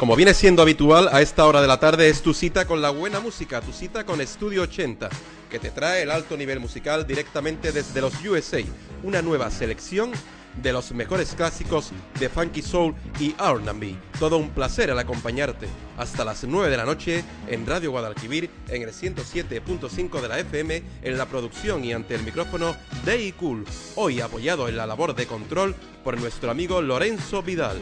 Como viene siendo habitual, a esta hora de la tarde es tu cita con la buena música, tu cita con Estudio 80, que te trae el alto nivel musical directamente desde los USA, una nueva selección de los mejores clásicos de Funky Soul y R&B. Todo un placer al acompañarte hasta las 9 de la noche en Radio Guadalquivir en el 107.5 de la FM en la producción y ante el micrófono Day Cool, hoy apoyado en la labor de control por nuestro amigo Lorenzo Vidal.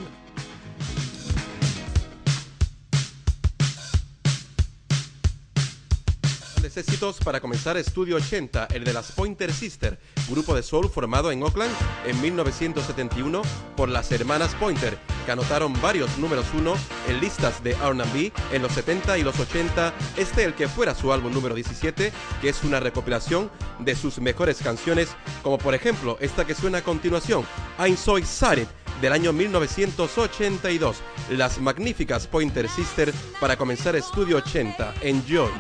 Éxitos para comenzar Estudio 80, el de las Pointer Sisters, grupo de soul formado en Oakland en 1971 por las hermanas Pointer, que anotaron varios números uno en listas de R&B en los 70 y los 80, este el que fuera su álbum número 17, que es una recopilación de sus mejores canciones, como por ejemplo esta que suena a continuación, I'm So Excited, del año 1982, las magníficas Pointer Sisters para comenzar Estudio 80. Enjoy.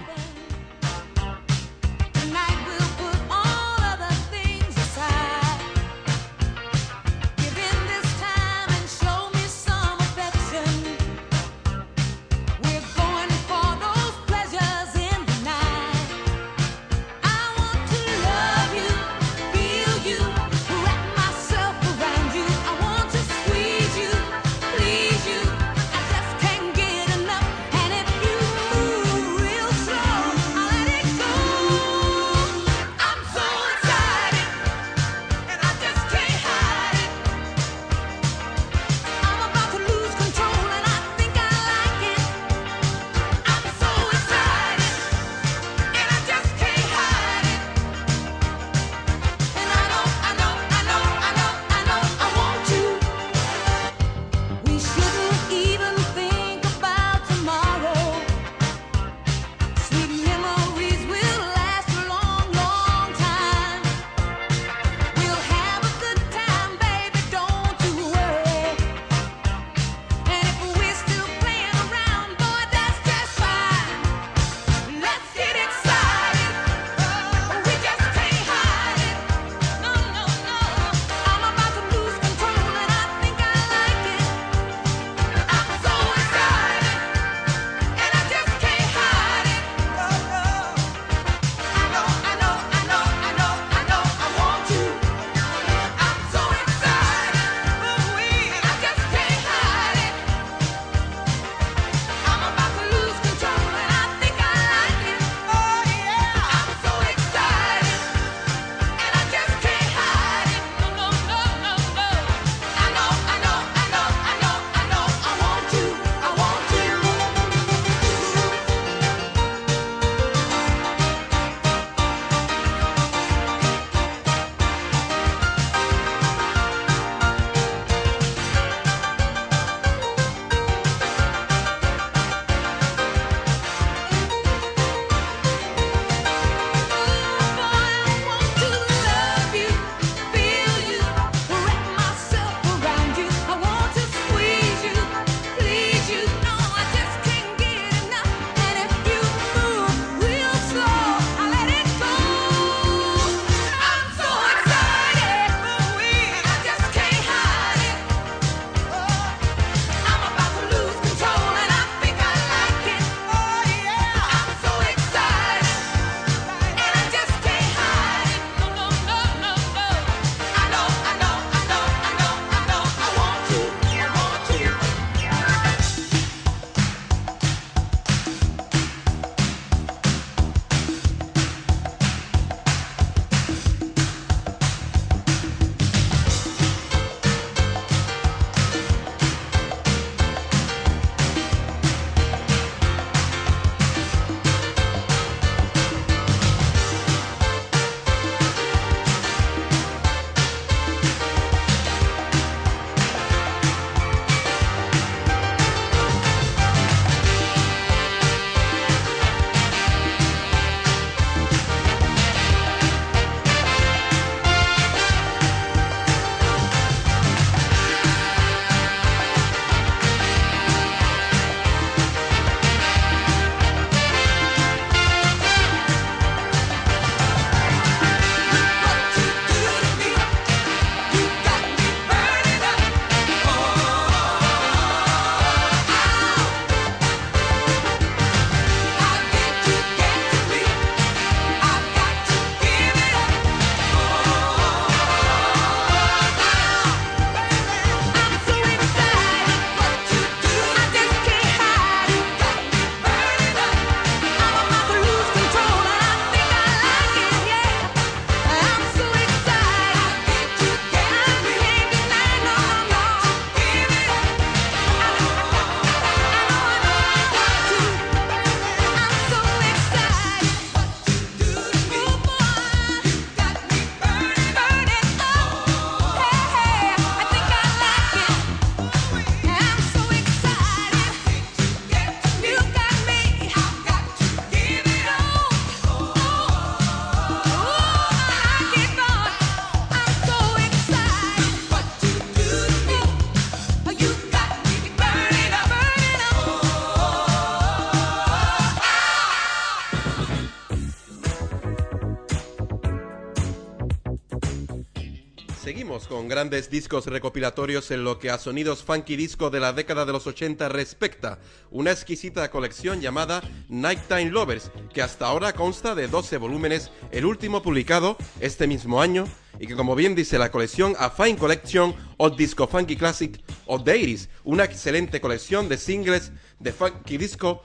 Con grandes discos recopilatorios en lo que a sonidos funky disco de la década de los 80 respecta. Una exquisita colección llamada Nighttime Lovers, que hasta ahora consta de 12 volúmenes, el último publicado este mismo año, y que como bien dice la colección A Fine Collection of Disco Funky Classic of the 80 una excelente colección de singles de funky disco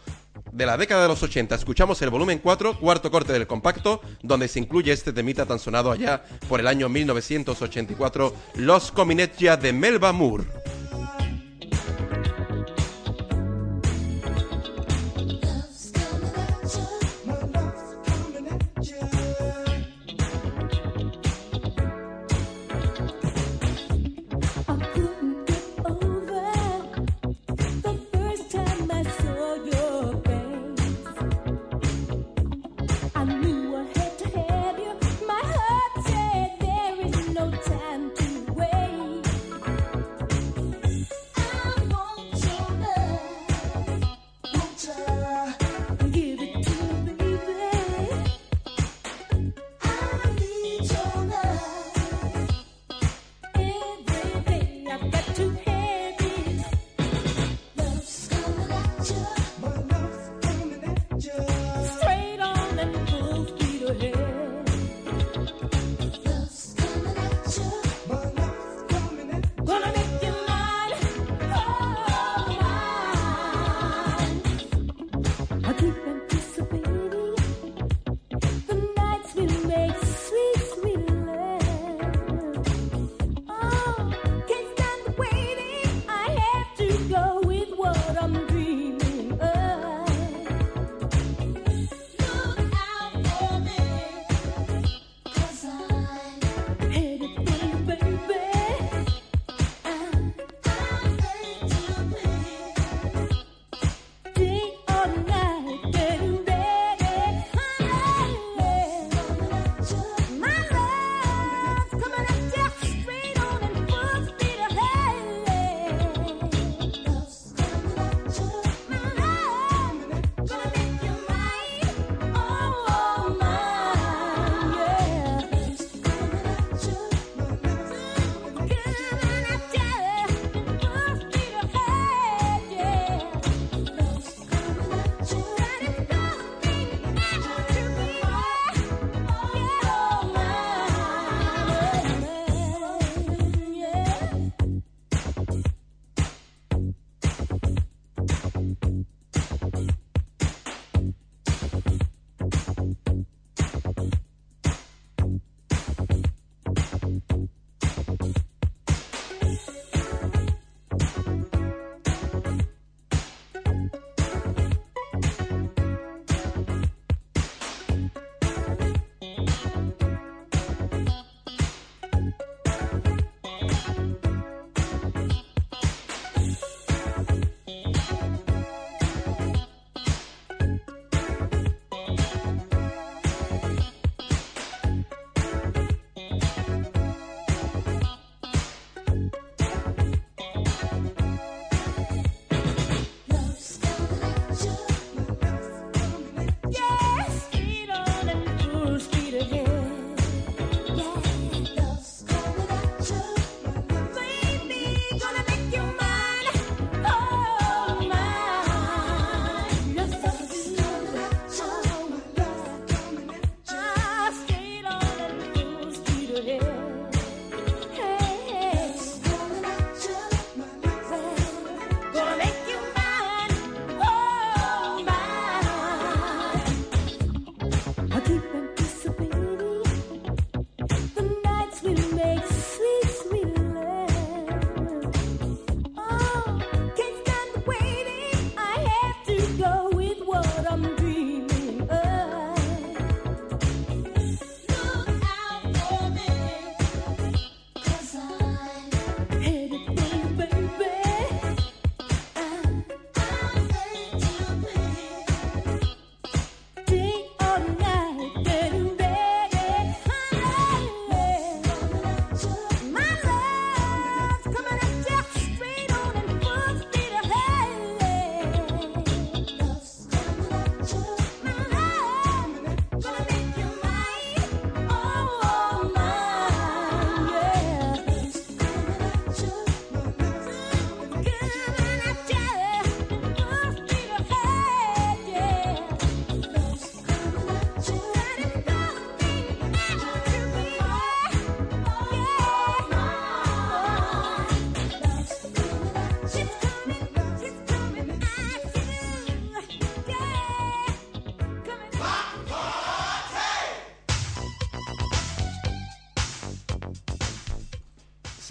de la década de los 80 escuchamos el volumen 4, cuarto corte del compacto, donde se incluye este temita tan sonado allá por el año 1984, Los Comineccia de Melba Moore.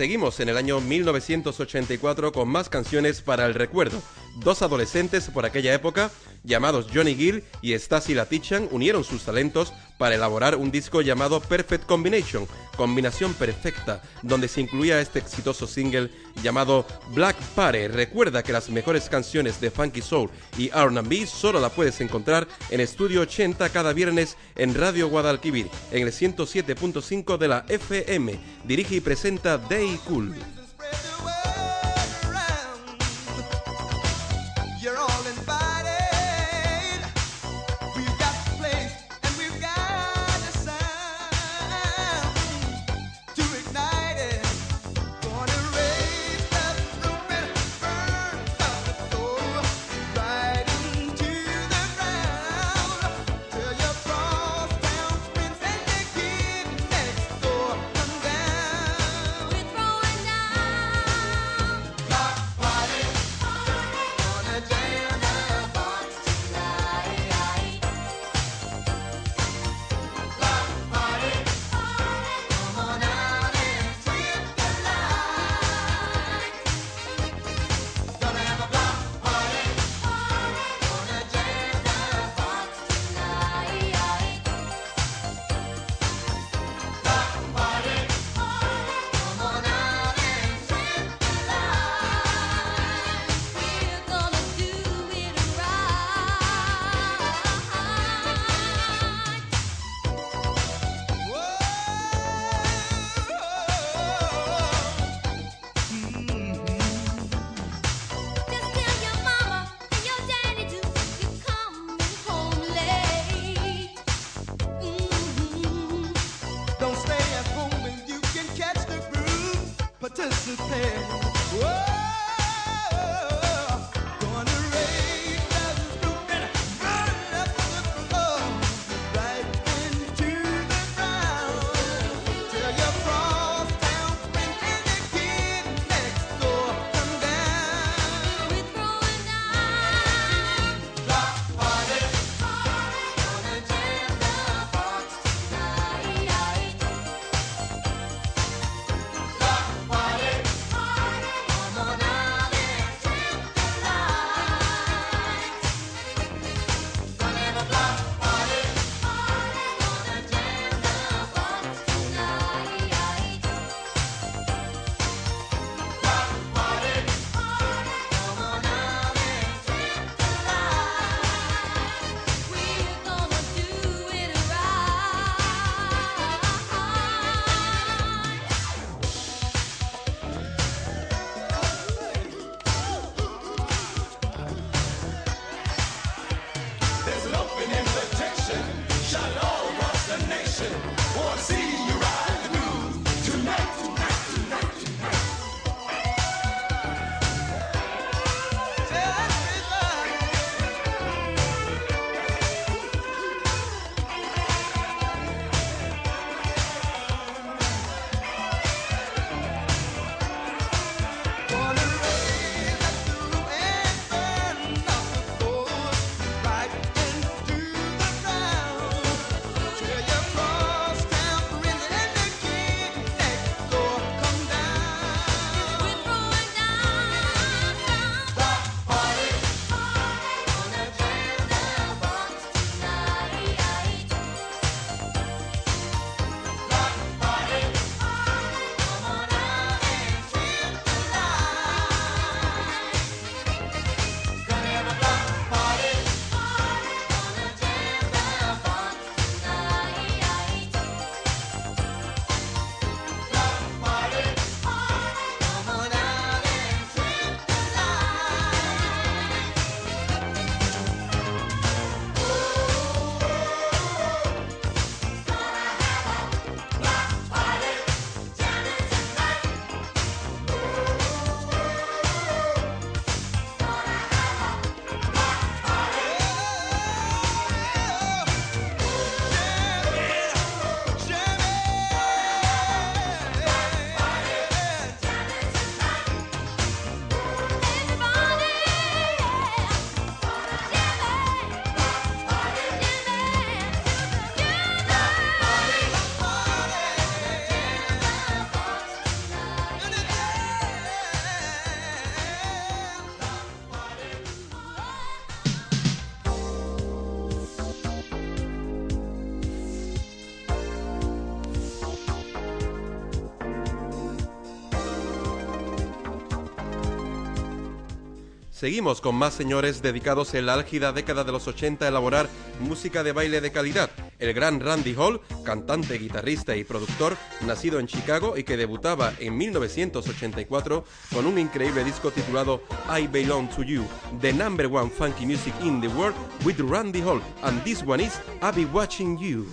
Seguimos en el año 1984 con más canciones para el recuerdo. Dos adolescentes por aquella época, llamados Johnny Gill y Stacy Latichan, unieron sus talentos para elaborar un disco llamado Perfect Combination, combinación perfecta, donde se incluía este exitoso single llamado Black Pare. Recuerda que las mejores canciones de Funky Soul y R&B solo la puedes encontrar en Estudio 80 cada viernes en Radio Guadalquivir, en el 107.5 de la FM. Dirige y presenta Day Cool. Seguimos con más señores dedicados en la álgida década de los 80 a elaborar música de baile de calidad. El gran Randy Hall, cantante, guitarrista y productor, nacido en Chicago y que debutaba en 1984 con un increíble disco titulado I Belong to You, the number one funky music in the world with Randy Hall, and this one is I'll Be Watching You.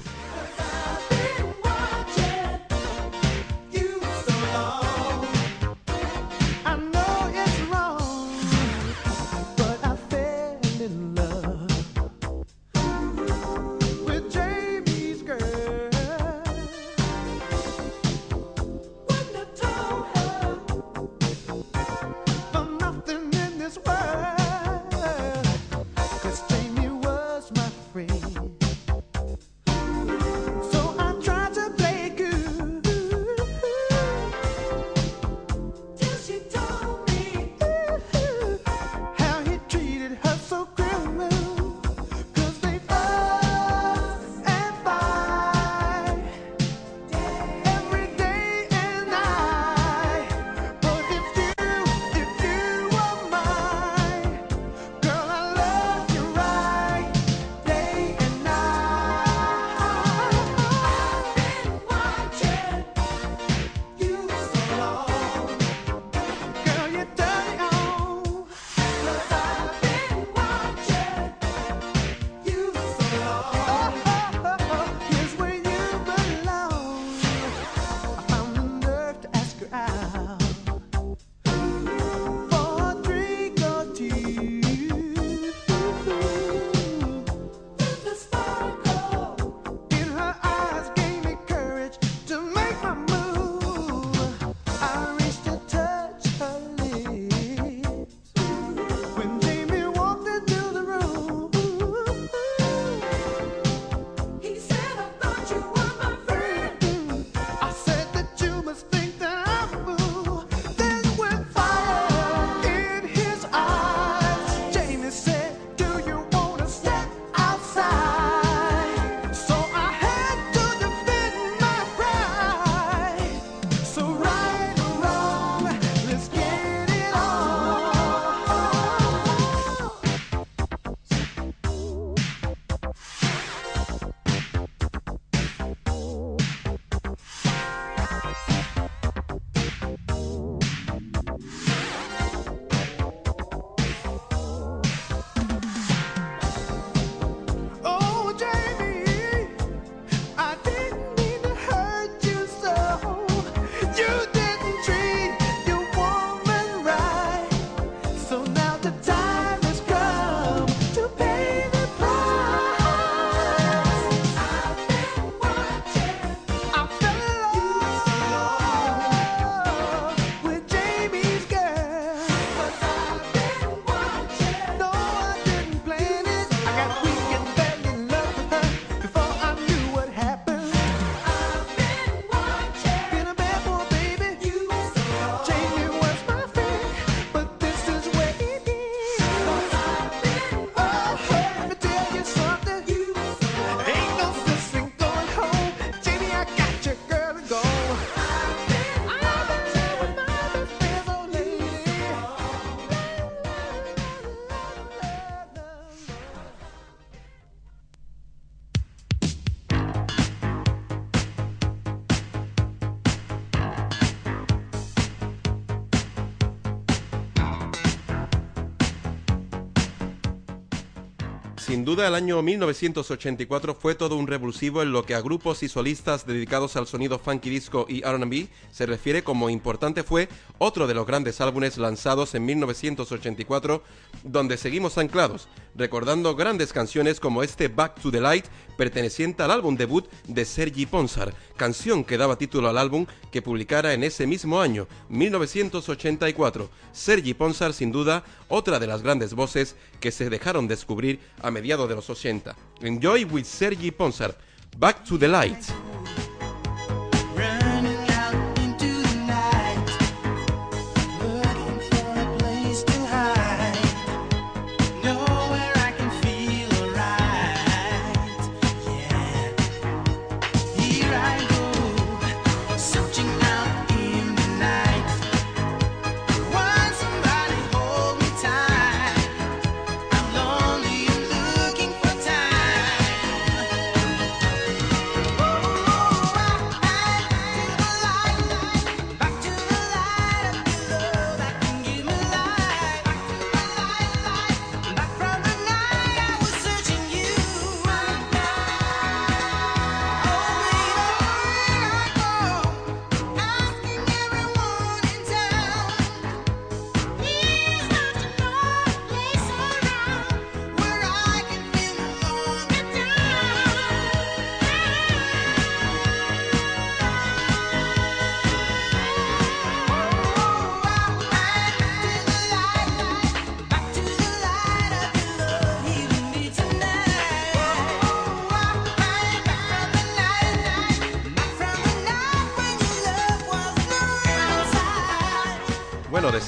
Duda el año 1984 fue todo un revulsivo en lo que a grupos y solistas dedicados al sonido funky disco y RB se refiere como importante fue otro de los grandes álbumes lanzados en 1984 donde seguimos anclados, recordando grandes canciones como este Back to the Light perteneciente al álbum debut de Sergi Ponsar, canción que daba título al álbum que publicara en ese mismo año, 1984. Sergi Ponsar sin duda otra de las grandes voces que se dejaron descubrir a mediados de los 80. Enjoy with Sergi Ponsar. Back to the Light.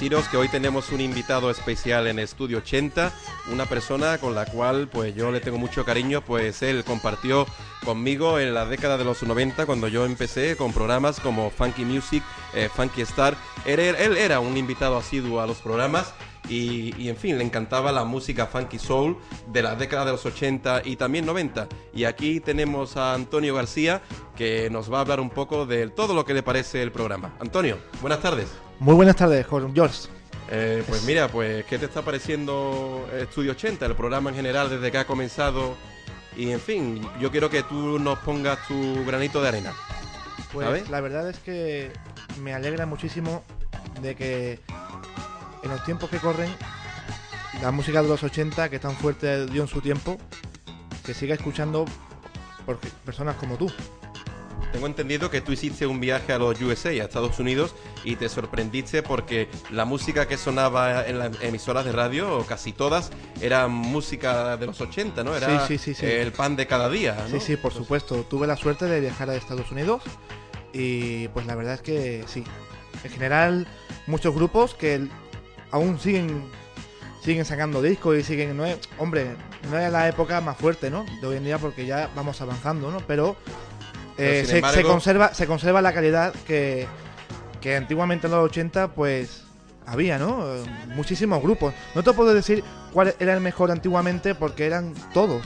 Deciros que hoy tenemos un invitado especial en Estudio 80, una persona con la cual pues yo le tengo mucho cariño, pues él compartió conmigo en la década de los 90 cuando yo empecé con programas como Funky Music, eh, Funky Star. Él, él, era un invitado asiduo a los programas y, y, en fin, le encantaba la música funky soul de la década de los 80 y también 90. Y aquí tenemos a Antonio García que nos va a hablar un poco de todo lo que le parece el programa. Antonio, buenas tardes. Muy buenas tardes, George. Eh, pues mira, pues ¿qué te está pareciendo Estudio 80, el programa en general desde que ha comenzado? Y en fin, yo quiero que tú nos pongas tu granito de arena. Pues la verdad es que me alegra muchísimo de que en los tiempos que corren, la música de los 80, que tan fuerte dio en su tiempo, que siga escuchando por personas como tú. Tengo entendido que tú hiciste un viaje a los USA, a Estados Unidos, y te sorprendiste porque la música que sonaba en las emisoras de radio, casi todas, era música de los 80, ¿no? Era sí, sí, sí, el pan de cada día. ¿no? Sí, sí, por supuesto. Tuve la suerte de viajar a Estados Unidos y pues la verdad es que sí. En general, muchos grupos que aún siguen siguen sacando discos y siguen no es, hombre no es la época más fuerte no de hoy en día porque ya vamos avanzando no pero eh, se, se, conserva, se conserva la calidad que, que antiguamente en los 80 pues había, ¿no? Muchísimos grupos. No te puedo decir cuál era el mejor antiguamente porque eran todos.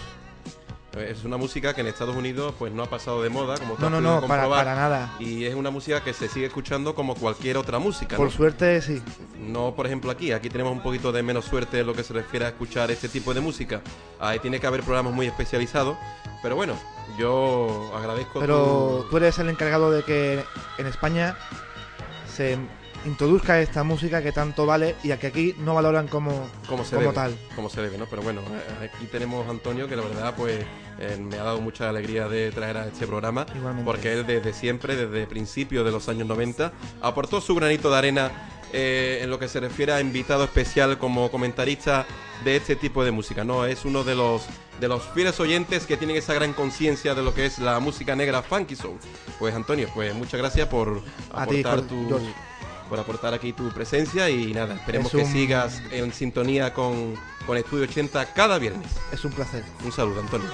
Es una música que en Estados Unidos pues no ha pasado de moda, como No, no, no, para, para, nada. Y es una música que se sigue escuchando como cualquier otra música. Por suerte, sí. No, por ejemplo, aquí. Aquí tenemos un poquito de menos suerte en lo que se refiere a escuchar este tipo de música. Ahí tiene que haber programas muy especializados. Pero bueno, yo agradezco. Pero tú eres el encargado de que en España se introduzca esta música que tanto vale y a que aquí no valoran como, como, se como tal. Como se debe, ¿no? Pero bueno, eh, aquí tenemos a Antonio que la verdad pues eh, me ha dado mucha alegría de traer a este programa. Igualmente. Porque él desde siempre, desde principios de los años 90, aportó su granito de arena eh, en lo que se refiere a invitado especial como comentarista de este tipo de música, ¿no? Es uno de los de los fieles oyentes que tienen esa gran conciencia de lo que es la música negra funky soul. Pues Antonio, pues muchas gracias por aportar tu por aportar aquí tu presencia y nada, esperemos que sigas en sintonía con, con Estudio 80 cada viernes. Es un placer. Un saludo, Antonio.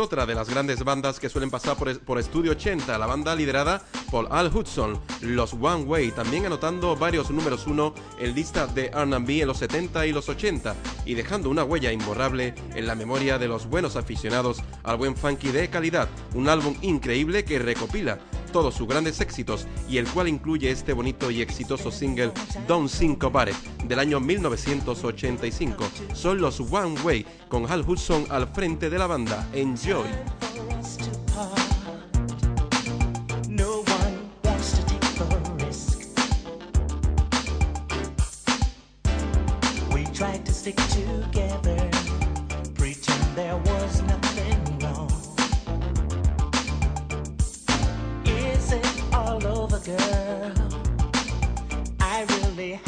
Otra de las grandes bandas que suelen pasar por, Estudio 80, la banda liderada por Al Hudson, los One Way, también anotando varios números uno en listas de R&B en los 70 y los 80 y dejando una huella imborrable en la memoria de los buenos aficionados al buen funky de calidad, un álbum increíble que recopila todos sus grandes éxitos y el cual incluye este bonito y exitoso single Don't Syncopate del año 1985. Son los One Way con Hal Hudson al frente de la banda. Enjoy. Stick together, pretend there was no girl. I really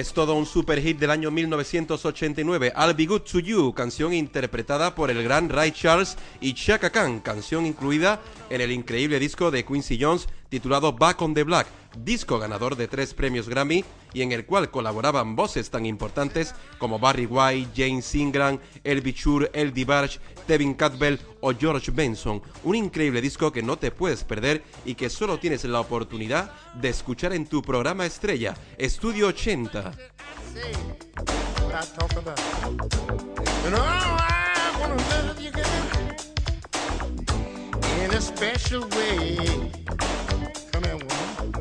es todo un super hit del año 1989, I'll Be Good to You, canción interpretada por el gran Ray Charles y Chaka Khan, canción incluida en el increíble disco de Quincy Jones titulado Back on the Black, disco ganador de tres premios Grammy y en el cual colaboraban voces tan importantes como Barry White, James Ingram, Elby Chur, El DeBarge, Tevin Campbell o George Benson. Un increíble disco que no te puedes perder y que solo tienes la oportunidad de escuchar en tu programa estrella, Estudio 80. say what I talk about. And oh, I wanna love you, girl, in a special way. come and.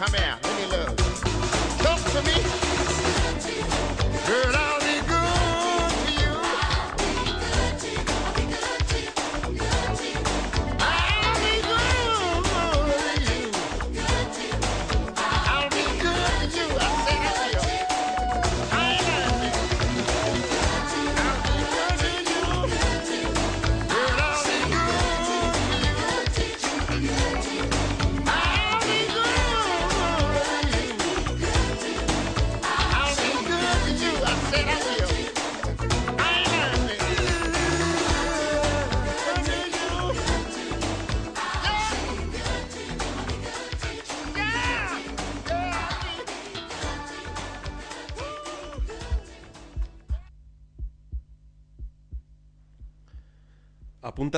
Come here,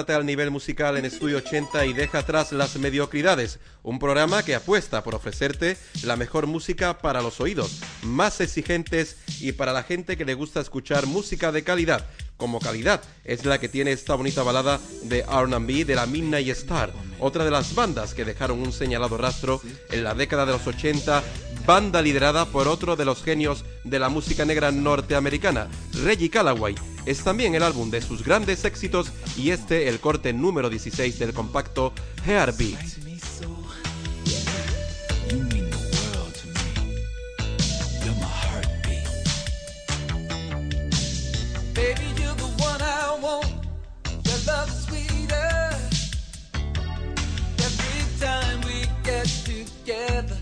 Apúntate al nivel musical en Estudio 80 y deja atrás las mediocridades. Un programa que apuesta por ofrecerte la mejor música para los oídos, más exigentes y para la gente que le gusta escuchar música de calidad. Como calidad es la que tiene esta bonita balada de R&B de la Midnight Star, otra de las bandas que dejaron un señalado rastro en la década de los 80, banda liderada por otro de los genios de la música negra norteamericana, Reggie Callaway. Es también el álbum de sus grandes éxitos y este el corte número 16 del compacto Heartbeat. together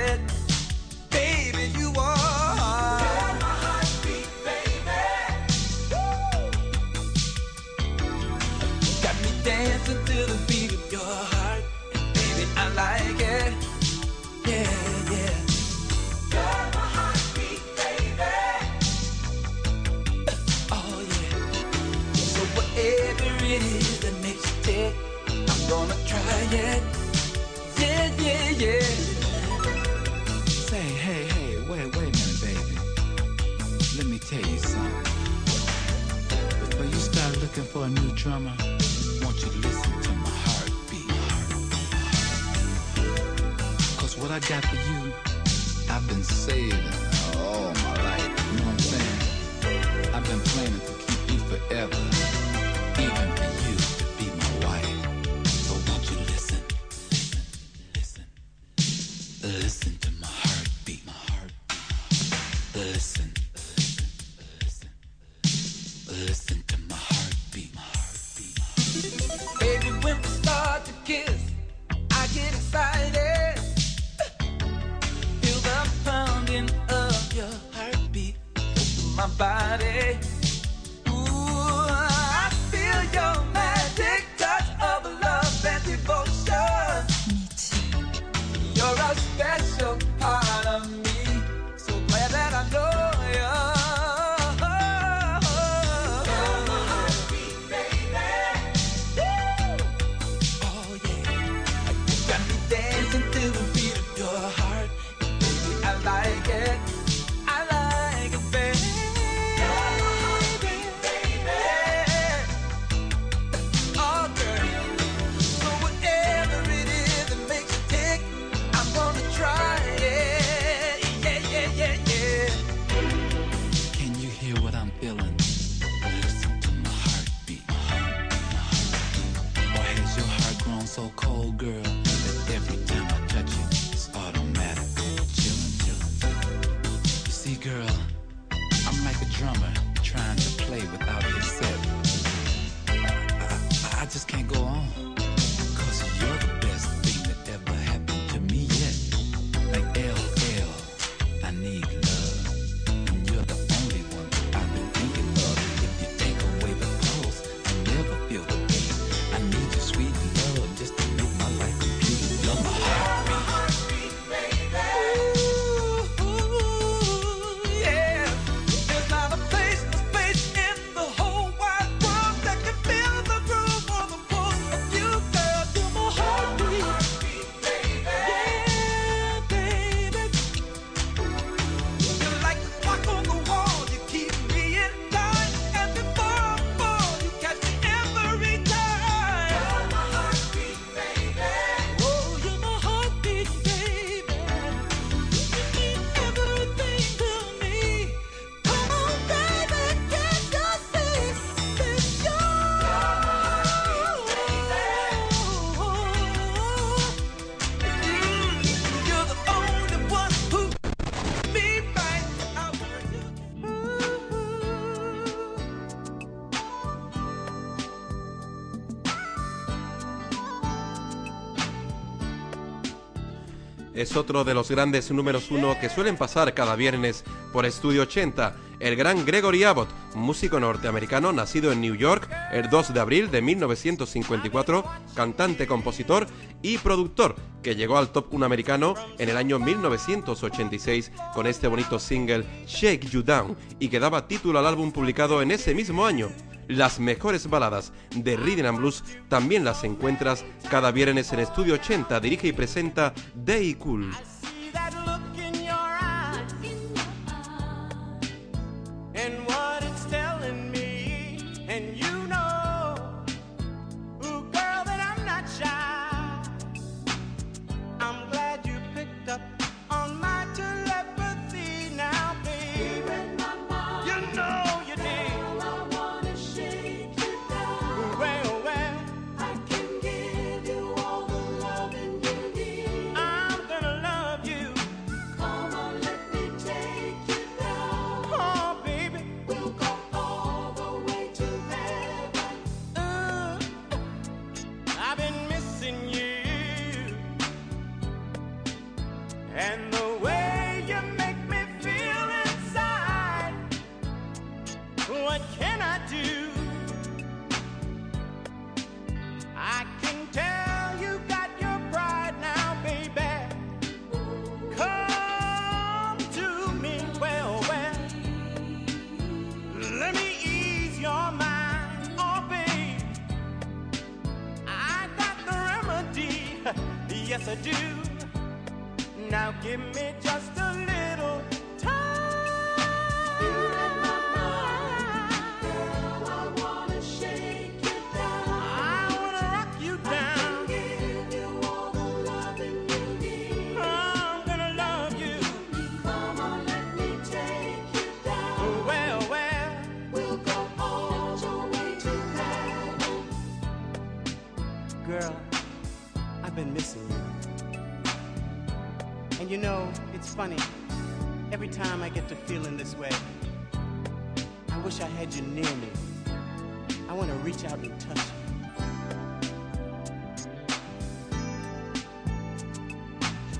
es otro de los grandes números uno que suelen pasar cada viernes por Estudio 80, el gran Gregory Abbott, músico norteamericano nacido en New York el 2 de abril de 1954, cantante, compositor y productor, que llegó al top 1 americano en el año 1986 con este bonito single Shake You Down y que daba título al álbum publicado en ese mismo año. Las mejores baladas de Rhythm and Blues también las encuentras cada viernes en Estudio 80. Dirige y presenta Day Cool.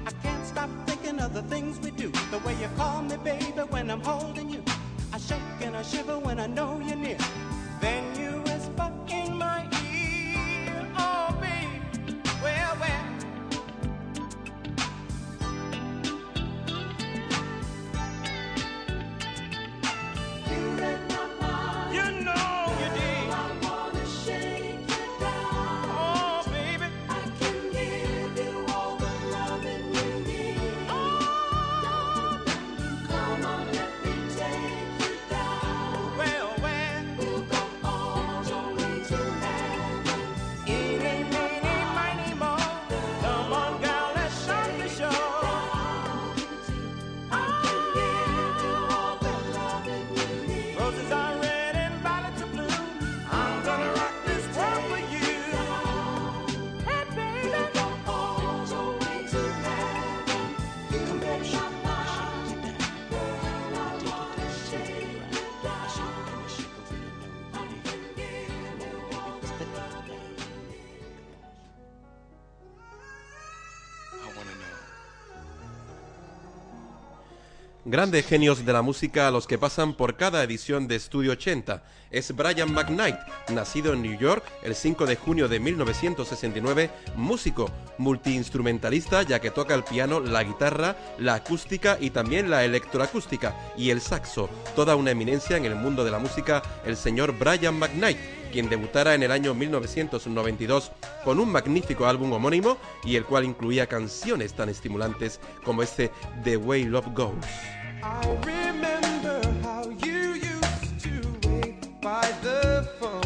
I can't stop thinking of the things we do, the way you call me, baby, when I'm holding you. I shake and I shiver when Grandes genios de la música a los que pasan por cada edición de Studio 80. Es Brian McKnight, nacido en New York el 5 de junio de 1969, músico, multiinstrumentalista ya que toca el piano, la guitarra, la acústica y también la electroacústica y el saxo. Toda una eminencia en el mundo de la música, el señor Brian McKnight quien debutara en el año 1992 con un magnífico álbum homónimo y el cual incluía canciones tan estimulantes como este The Way Love Goes. I remember how you used to wait by the phone.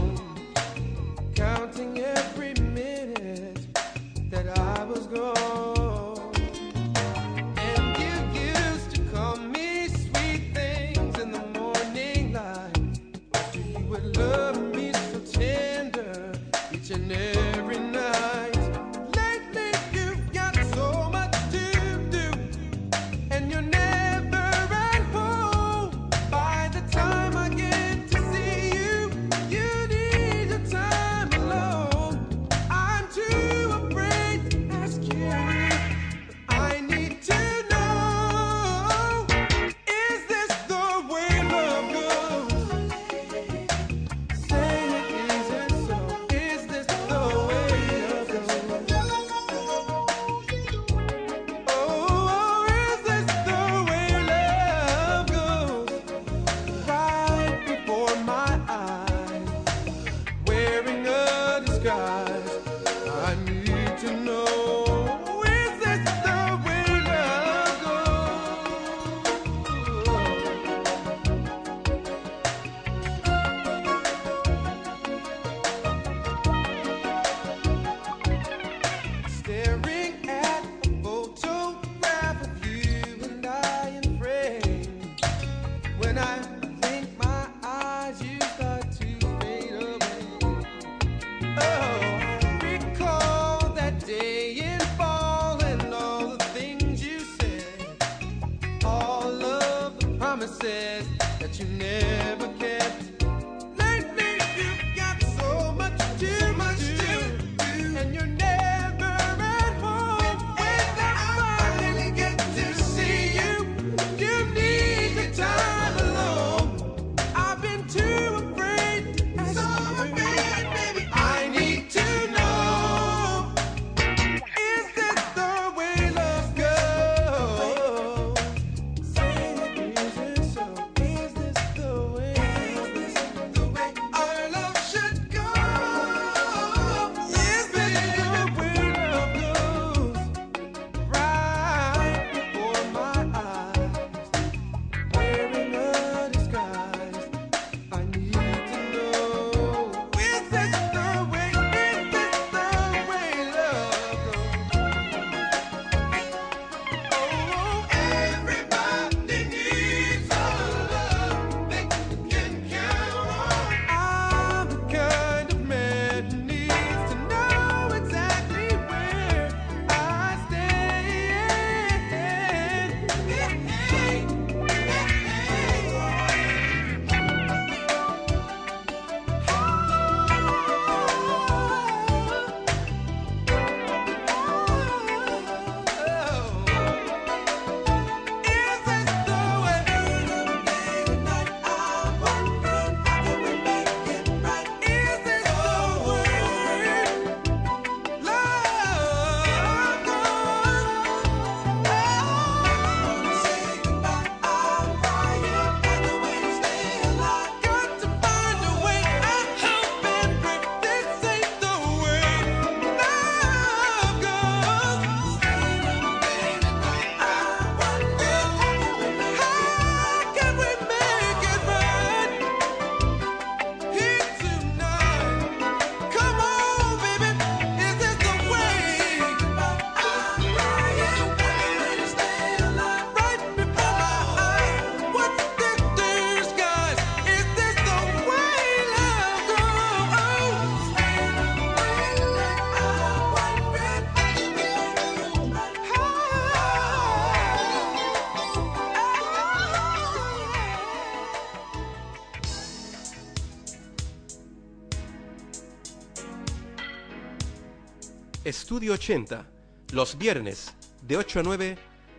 Estudio 80, los viernes de 8 a 9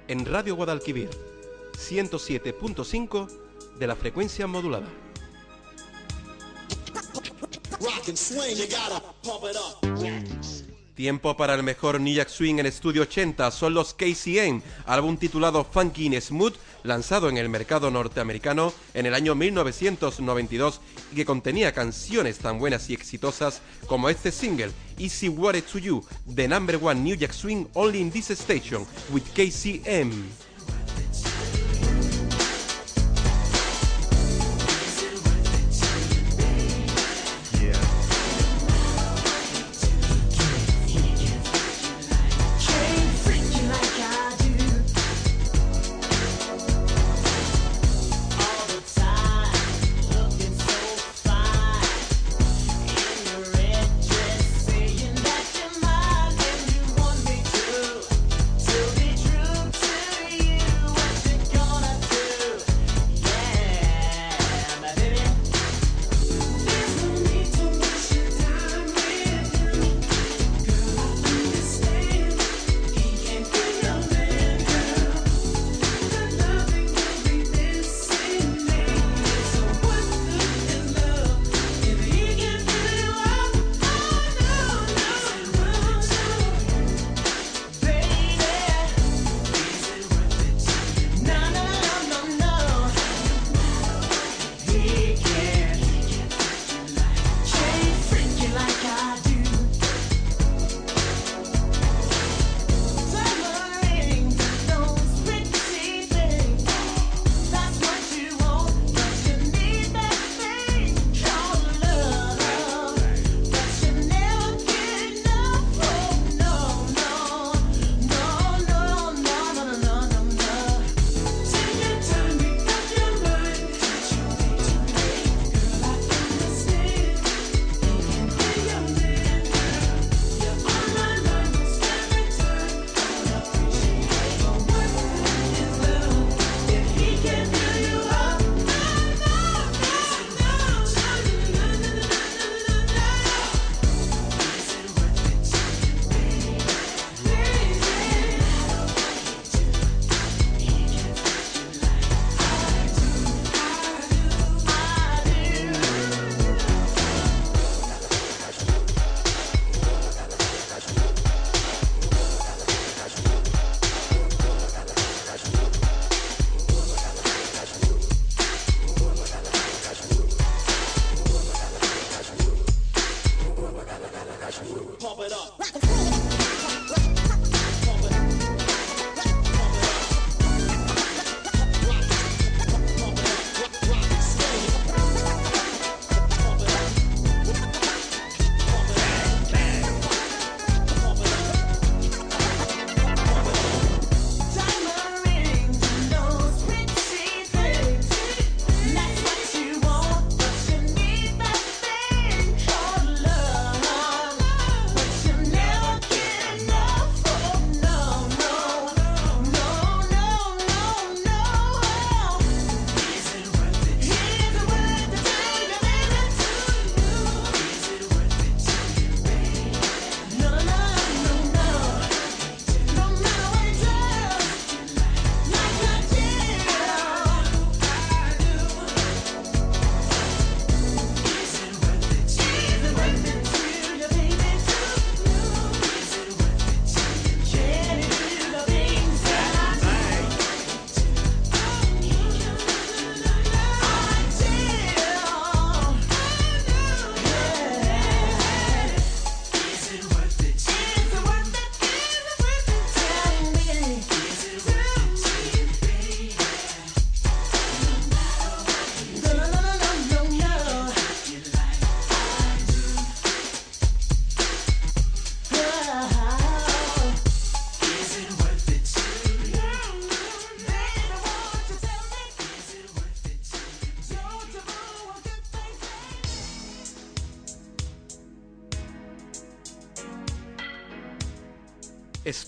en Radio Guadalquivir, 107.5 de la frecuencia modulada. Tiempo para el mejor New Swing en Estudio 80 son los KCN, álbum titulado Funky in Smooth lanzado en el mercado norteamericano en el año 1992 y que contenía canciones tan buenas y exitosas como este single, Easy Water to You, The Number One New Jack Swing Only in This Station, with KCM.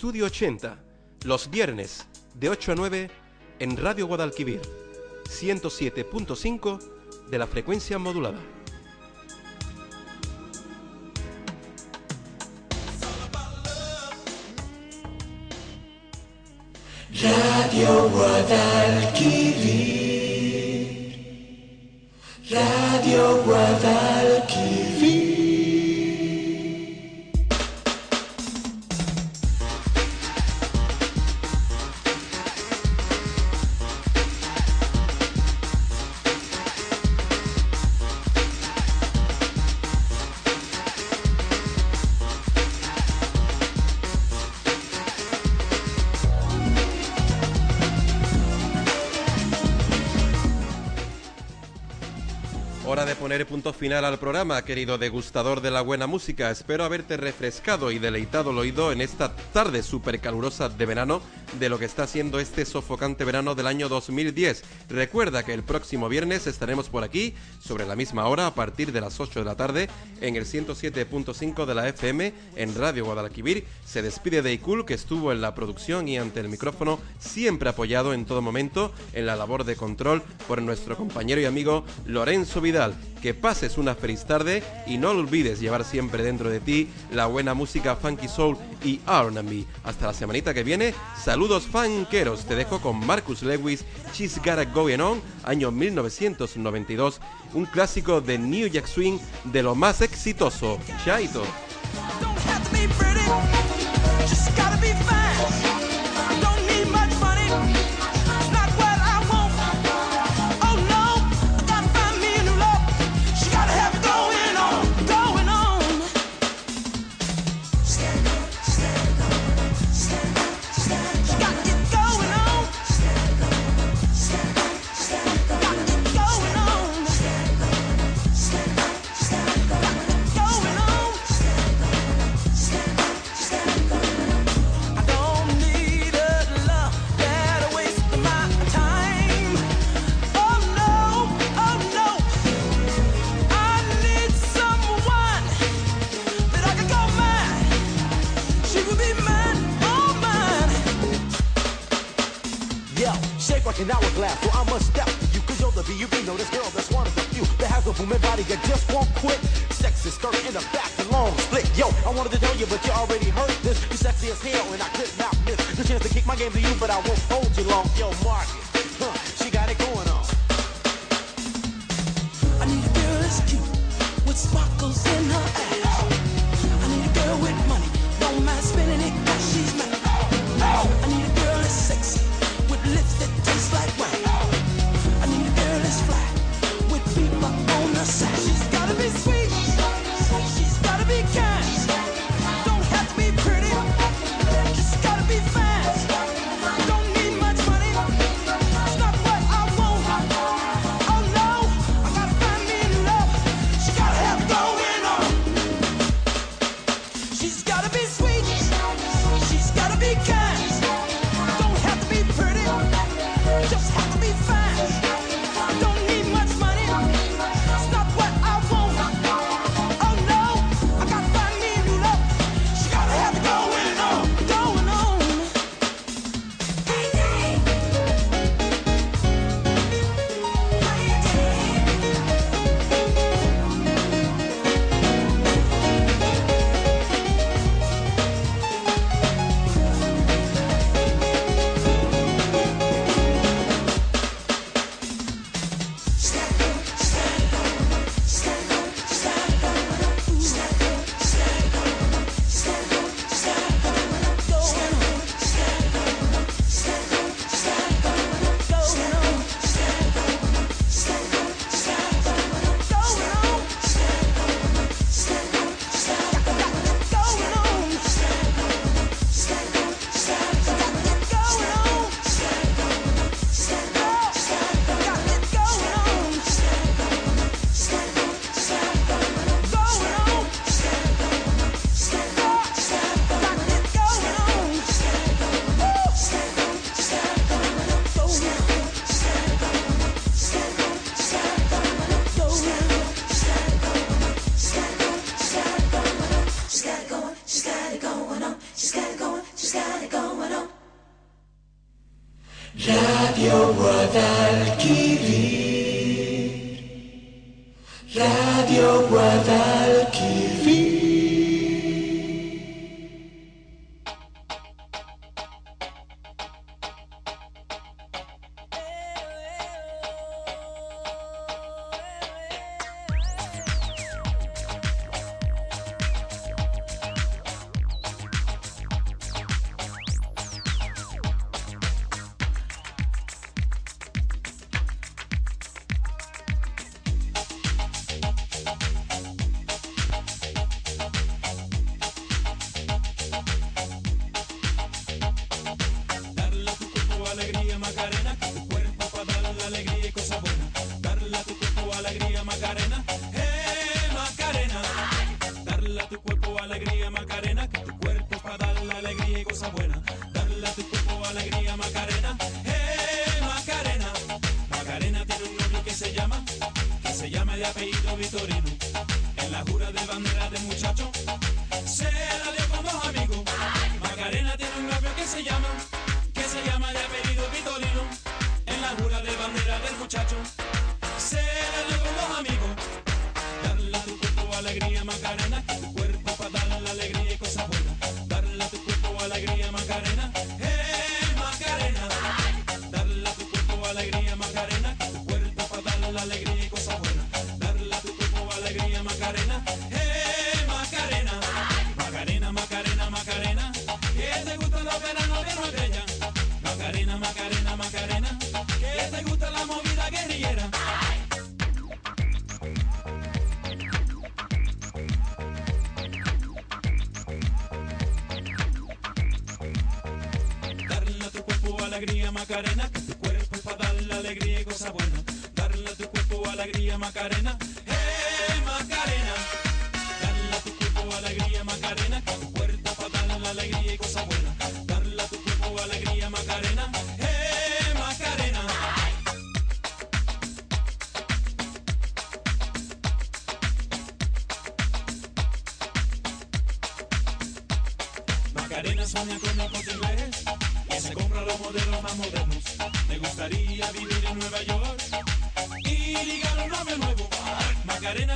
Estudio 80, los viernes de 8 a 9 en Radio Guadalquivir, 107.5 de la frecuencia modulada. Hora punto final al programa, querido degustador de la buena música. Espero haberte refrescado y deleitado el oído en esta tarde súper calurosa de verano de lo que está siendo este sofocante verano del año 2010. Recuerda que el próximo viernes estaremos por aquí, sobre la misma hora, a partir de las 8 de la tarde, en el 107.5 de la FM, en Radio Guadalquivir. Se despide de Ikul, que estuvo en la producción y ante el micrófono, siempre apoyado en todo momento en la labor de control por nuestro compañero y amigo Lorenzo Vidal. Que pases una feliz tarde y no olvides llevar siempre dentro de ti la buena música funky soul y R&B. Hasta la semanita que viene, saludos fanqueros. Te dejo con Marcus Lewis, She's Gotta Going On, año 1992, un clásico de New Jack Swing de lo más exitoso. Chaito.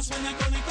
Sueña con el